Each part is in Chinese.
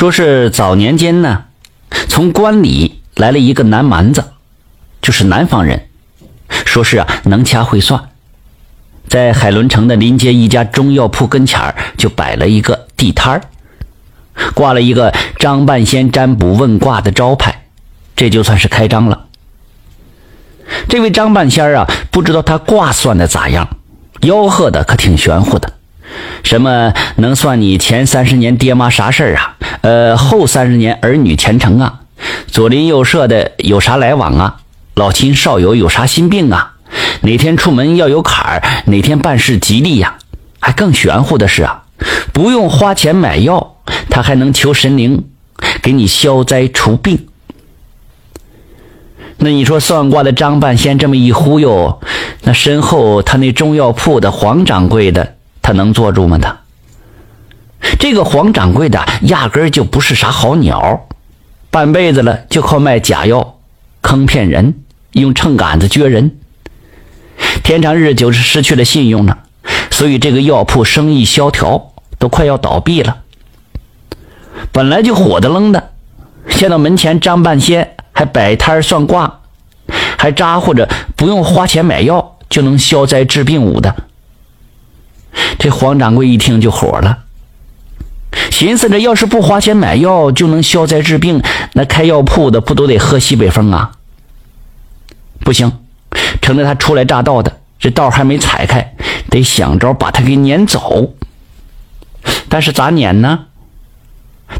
说是早年间呢，从关里来了一个南蛮子，就是南方人，说是啊能掐会算，在海伦城的临街一家中药铺跟前儿就摆了一个地摊儿，挂了一个张半仙占卜问卦的招牌，这就算是开张了。这位张半仙啊，不知道他卦算的咋样，吆喝的可挺玄乎的。什么能算你前三十年爹妈啥事儿啊？呃，后三十年儿女前程啊？左邻右舍的有啥来往啊？老亲少友有啥心病啊？哪天出门要有坎儿？哪天办事吉利呀？还更玄乎的是啊，不用花钱买药，他还能求神灵给你消灾除病。那你说算卦的张半仙这么一忽悠，那身后他那中药铺的黄掌柜的？他能坐住吗？他这个黄掌柜的压根儿就不是啥好鸟，半辈子了就靠卖假药，坑骗人，用秤杆子撅人，天长日久是失去了信用呢。所以这个药铺生意萧条，都快要倒闭了。本来就火的愣的，见到门前张半仙还摆摊算卦，还咋呼着不用花钱买药就能消灾治病舞的。这黄掌柜一听就火了，寻思着要是不花钱买药就能消灾治病，那开药铺的不都得喝西北风啊？不行，趁着他初来乍到的，这道还没踩开，得想招把他给撵走。但是咋撵呢？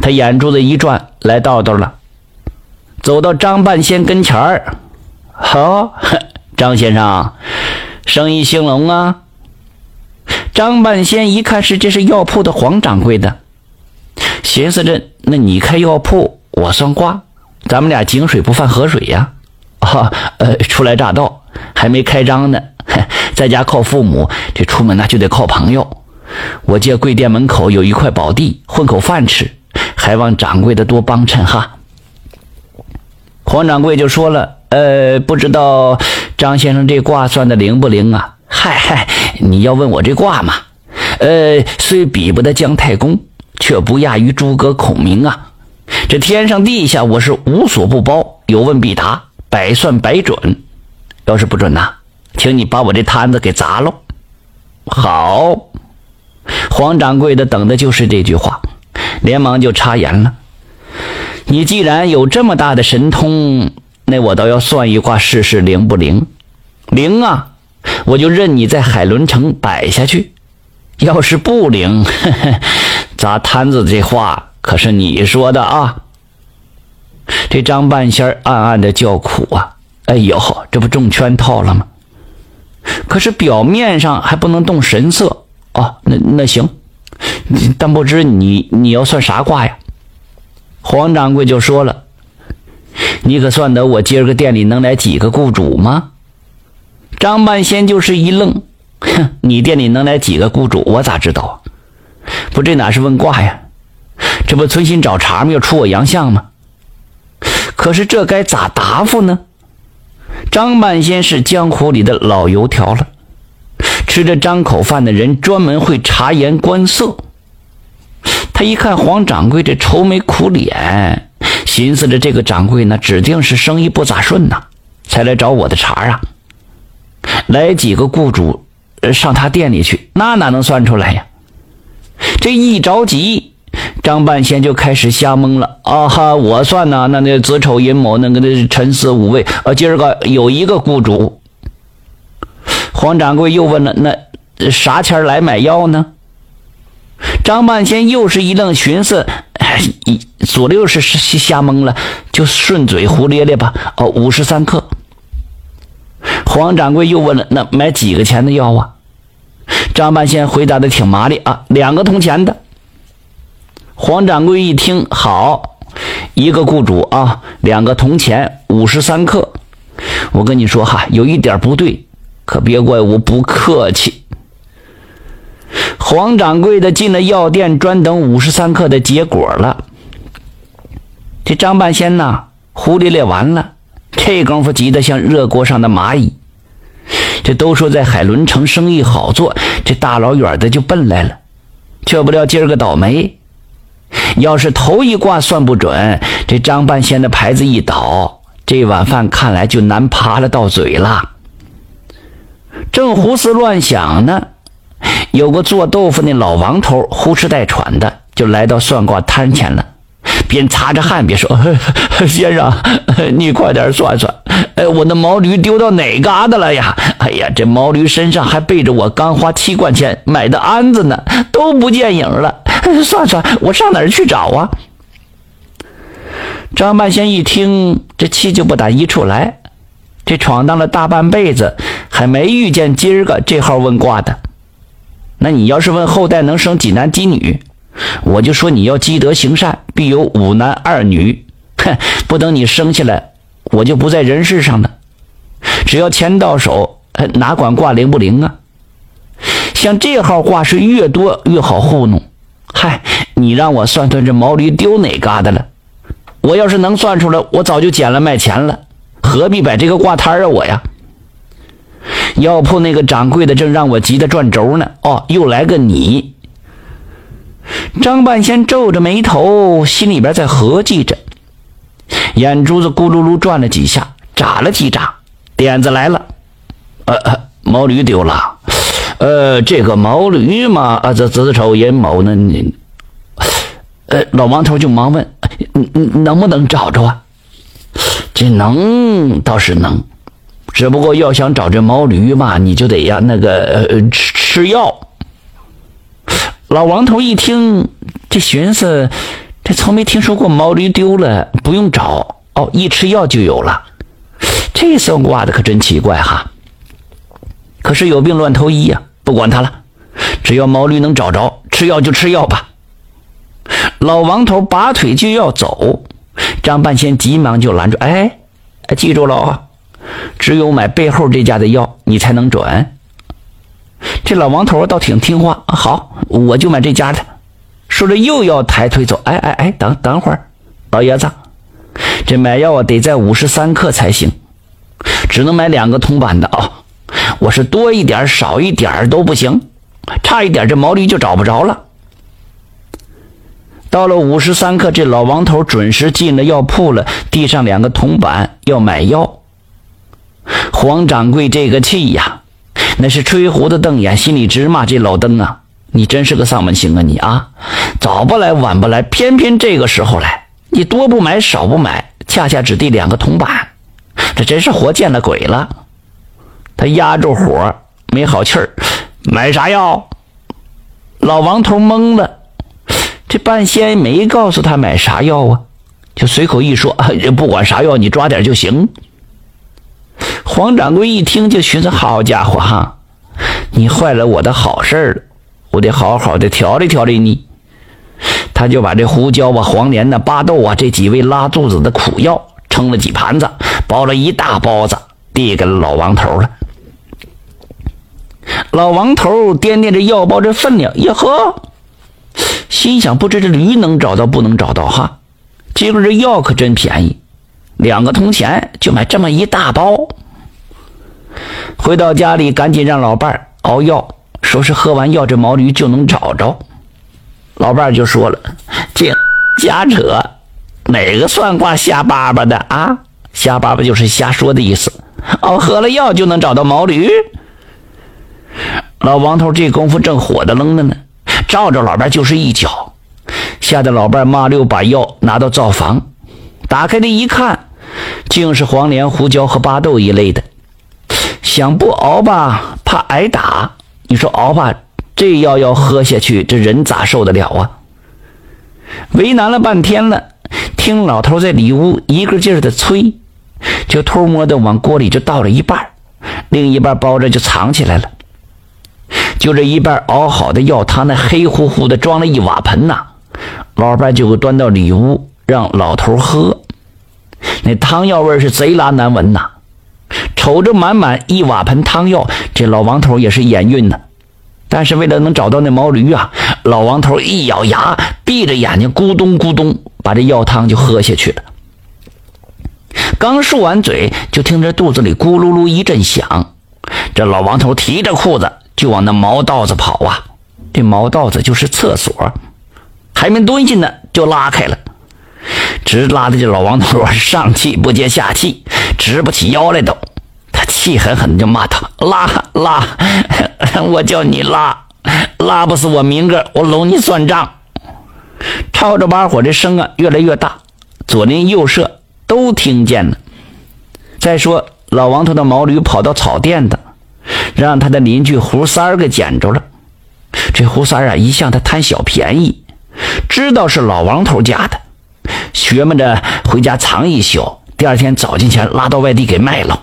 他眼珠子一转，来道道了，走到张半仙跟前儿，好，张先生，生意兴隆啊。张半仙一看是这是药铺的黄掌柜的，寻思着那你开药铺，我算卦，咱们俩井水不犯河水呀。哈，呃，初来乍到，还没开张呢，在家靠父母，这出门那就得靠朋友。我借贵店门口有一块宝地，混口饭吃，还望掌柜的多帮衬哈。黄掌柜就说了，呃，不知道张先生这卦算的灵不灵啊？嗨嗨，你要问我这卦嘛？呃，虽比不得姜太公，却不亚于诸葛孔明啊！这天上地下，我是无所不包，有问必答，百算百准。要是不准呐，请你把我这摊子给砸喽！好，黄掌柜的等的就是这句话，连忙就插言了：“你既然有这么大的神通，那我倒要算一卦试试灵不灵？灵啊！”我就任你在海伦城摆下去，要是不灵，砸摊子这话可是你说的啊！这张半仙暗暗的叫苦啊！哎呦，这不中圈套了吗？可是表面上还不能动神色哦。那那行，但不知你你要算啥卦呀？黄掌柜就说了：“你可算得我今儿个店里能来几个雇主吗？”张半仙就是一愣，哼，你店里能来几个雇主？我咋知道啊？不，这哪是问卦呀？这不存心找茬吗？要出我洋相吗？可是这该咋答复呢？张半仙是江湖里的老油条了，吃着张口饭的人专门会察言观色。他一看黄掌柜这愁眉苦脸，寻思着这个掌柜呢指定是生意不咋顺呐，才来找我的茬啊。来几个雇主，上他店里去，那哪能算出来呀？这一着急，张半仙就开始瞎蒙了。啊哈，我算呢，那那子丑寅卯那个那辰巳午未，呃，今儿个有一个雇主。黄掌柜又问了，那啥钱来买药呢？张半仙又是一愣，寻思，一左六是瞎蒙了，就顺嘴胡咧咧吧。哦，五十三克。黄掌柜又问了：“那买几个钱的药啊？”张半仙回答的挺麻利啊，两个铜钱的。黄掌柜一听，好，一个雇主啊，两个铜钱，五十三克。我跟你说哈，有一点不对，可别怪我不客气。黄掌柜的进了药店，专等五十三克的结果了。这张半仙呐，胡咧咧完了，这功夫急得像热锅上的蚂蚁。这都说在海伦城生意好做，这大老远的就奔来了，却不料今儿个倒霉，要是头一卦算不准，这张半仙的牌子一倒，这碗饭看来就难扒了到嘴了。正胡思乱想呢，有个做豆腐那老王头呼哧带喘的就来到算卦摊前了，边擦着汗边说：“ 先生，你快点算算，哎，我的毛驴丢到哪嘎达了呀？哎呀，这毛驴身上还背着我刚花七块钱买的鞍子呢，都不见影了。算算，我上哪儿去找啊？”张半仙一听，这气就不打一处来。这闯荡了大半辈子，还没遇见今儿个这号问卦的。那你要是问后代能生几男几女，我就说你要积德行善，必有五男二女。哼，不等你生下来，我就不在人世上了。只要钱到手，哪管挂灵不灵啊？像这号卦是越多越好糊弄。嗨，你让我算算这毛驴丢哪嘎达了？我要是能算出来，我早就捡了卖钱了。何必摆这个挂摊啊！我呀，药铺那个掌柜的正让我急得转轴呢。哦，又来个你！张半仙皱着眉头，心里边在合计着，眼珠子咕噜噜转了几下，眨了几眨，点子来了。呃，毛驴丢了。呃，这个毛驴嘛，啊，这子丑寅卯呢？你，呃，老王头就忙问：能不能找着啊？这能倒是能，只不过要想找这毛驴嘛，你就得呀那个呃吃吃药。老王头一听，这寻思，这从没听说过毛驴丢了不用找哦，一吃药就有了。这算卦的可真奇怪哈。可是有病乱投医呀，不管他了，只要毛驴能找着，吃药就吃药吧。老王头拔腿就要走。张半仙急忙就拦住：“哎，记住了啊，只有买背后这家的药，你才能准。”这老王头倒挺听话，好，我就买这家的。说着又要抬腿走。哎哎哎，等等会儿，老爷子，这买药啊得在五十三克才行，只能买两个铜板的啊。我是多一点少一点都不行，差一点这毛驴就找不着了。到了五十三刻，这老王头准时进了药铺了，递上两个铜板要买药。黄掌柜这个气呀，那是吹胡子瞪眼，心里直骂这老登啊，你真是个丧门星啊你啊，早不来晚不来，偏偏这个时候来，你多不买少不买，恰恰只递两个铜板，这真是活见了鬼了。他压住火，没好气儿，买啥药？老王头懵了。这半仙没告诉他买啥药啊，就随口一说，不管啥药，你抓点就行。黄掌柜一听就寻思：好家伙哈，你坏了我的好事了，我得好好的调理调理你。他就把这胡椒啊、黄连呐、巴豆啊这几味拉肚子的苦药称了几盘子，包了一大包子，递给了老王头了。老王头掂掂着药包这分量，呀呵。心想：不知这驴能找到不能找到哈？今儿这药可真便宜，两个铜钱就买这么一大包。回到家里，赶紧让老伴熬药，说是喝完药这毛驴就能找着。老伴就说了：“这瞎扯，哪个算卦瞎巴巴的啊？瞎巴巴就是瞎说的意思。哦，喝了药就能找到毛驴。”老王头这功夫正火的愣的呢。照着老伴就是一脚，吓得老伴麻溜把药拿到灶房，打开的一看，竟是黄连、胡椒和巴豆一类的。想不熬吧，怕挨打。你说熬吧，这药要喝下去，这人咋受得了啊？为难了半天了，听老头在里屋一个劲儿的催，就偷摸的往锅里就倒了一半，另一半包着就藏起来了。就这一半熬好的药汤，那黑乎乎的，装了一瓦盆呐。老伴就端到里屋让老头喝，那汤药味是贼拉难闻呐。瞅着满满一瓦盆汤药，这老王头也是眼晕呐。但是为了能找到那毛驴啊，老王头一咬牙，闭着眼睛咕咚咕咚把这药汤就喝下去了。刚漱完嘴，就听着肚子里咕噜噜一阵响，这老王头提着裤子。就往那毛道子跑啊！这毛道子就是厕所，还没蹲下呢，就拉开了，直拉的这老王头啊上气不接下气，直不起腰来都。气狠狠的就骂他：“拉拉，我叫你拉，拉不死我明个我搂你算账。”吵着把火，这声啊越来越大，左邻右舍都听见了。再说老王头的毛驴跑到草甸子，让他的邻居胡三儿给捡着了。这胡三儿啊，一向他贪小便宜，知道是老王头家的，学摸着回家藏一宿，第二天早进前拉到外地给卖了。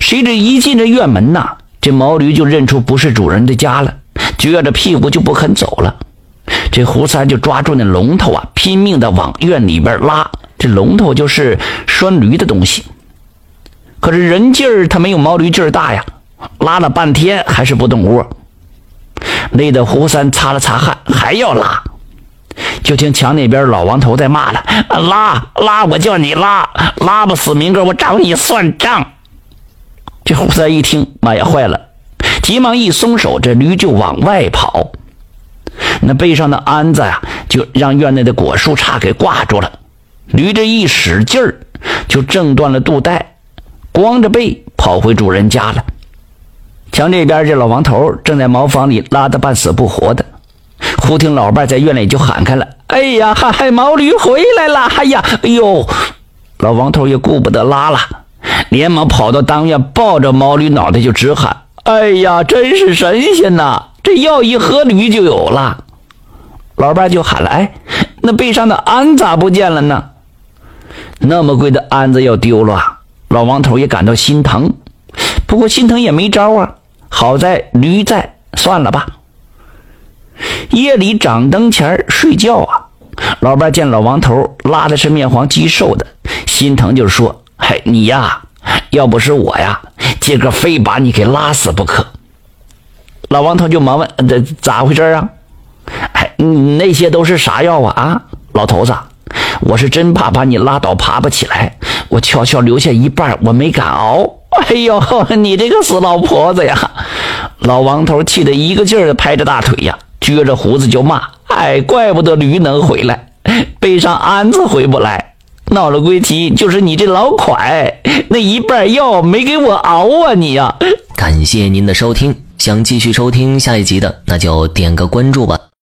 谁知一进这院门呐，这毛驴就认出不是主人的家了，撅着屁股就不肯走了。这胡三就抓住那龙头啊，拼命的往院里边拉。这龙头就是拴驴的东西，可是人劲儿他没有毛驴劲儿大呀，拉了半天还是不动窝。累得胡三擦了擦汗，还要拉。就听墙那边老王头在骂了：“拉拉，我叫你拉，拉不死明哥，我找你算账。”这胡三一听，妈呀，坏了！急忙一松手，这驴就往外跑。那背上的鞍子呀，就让院内的果树杈给挂住了。驴这一使劲儿，就挣断了肚带，光着背跑回主人家了。墙这边这老王头正在茅房里拉得半死不活的，忽听老伴在院里就喊开了：“哎呀，嗨，毛驴回来了！哎呀，哎呦！”老王头也顾不得拉了，连忙跑到当院，抱着毛驴脑袋就直喊：“哎呀，真是神仙呐！这药一喝，驴就有了。”老伴就喊了：“哎，那背上的鞍咋不见了呢？那么贵的鞍子要丢了，老王头也感到心疼。不过心疼也没招啊，好在驴在，算了吧。夜里掌灯前睡觉啊，老伴见老王头拉的是面黄肌瘦的，心疼就说：‘嘿，你呀，要不是我呀，今个非把你给拉死不可。’老王头就忙问：‘这咋回事啊？’哎，那些都是啥药啊？啊，老头子，我是真怕把你拉倒，爬不起来，我悄悄留下一半，我没敢熬。哎呦，你这个死老婆子呀！老王头气得一个劲儿的拍着大腿呀，撅着胡子就骂：“哎，怪不得驴能回来，背上鞍子回不来，闹了归题就是你这老款，那一半药没给我熬啊你呀！”感谢您的收听，想继续收听下一集的，那就点个关注吧。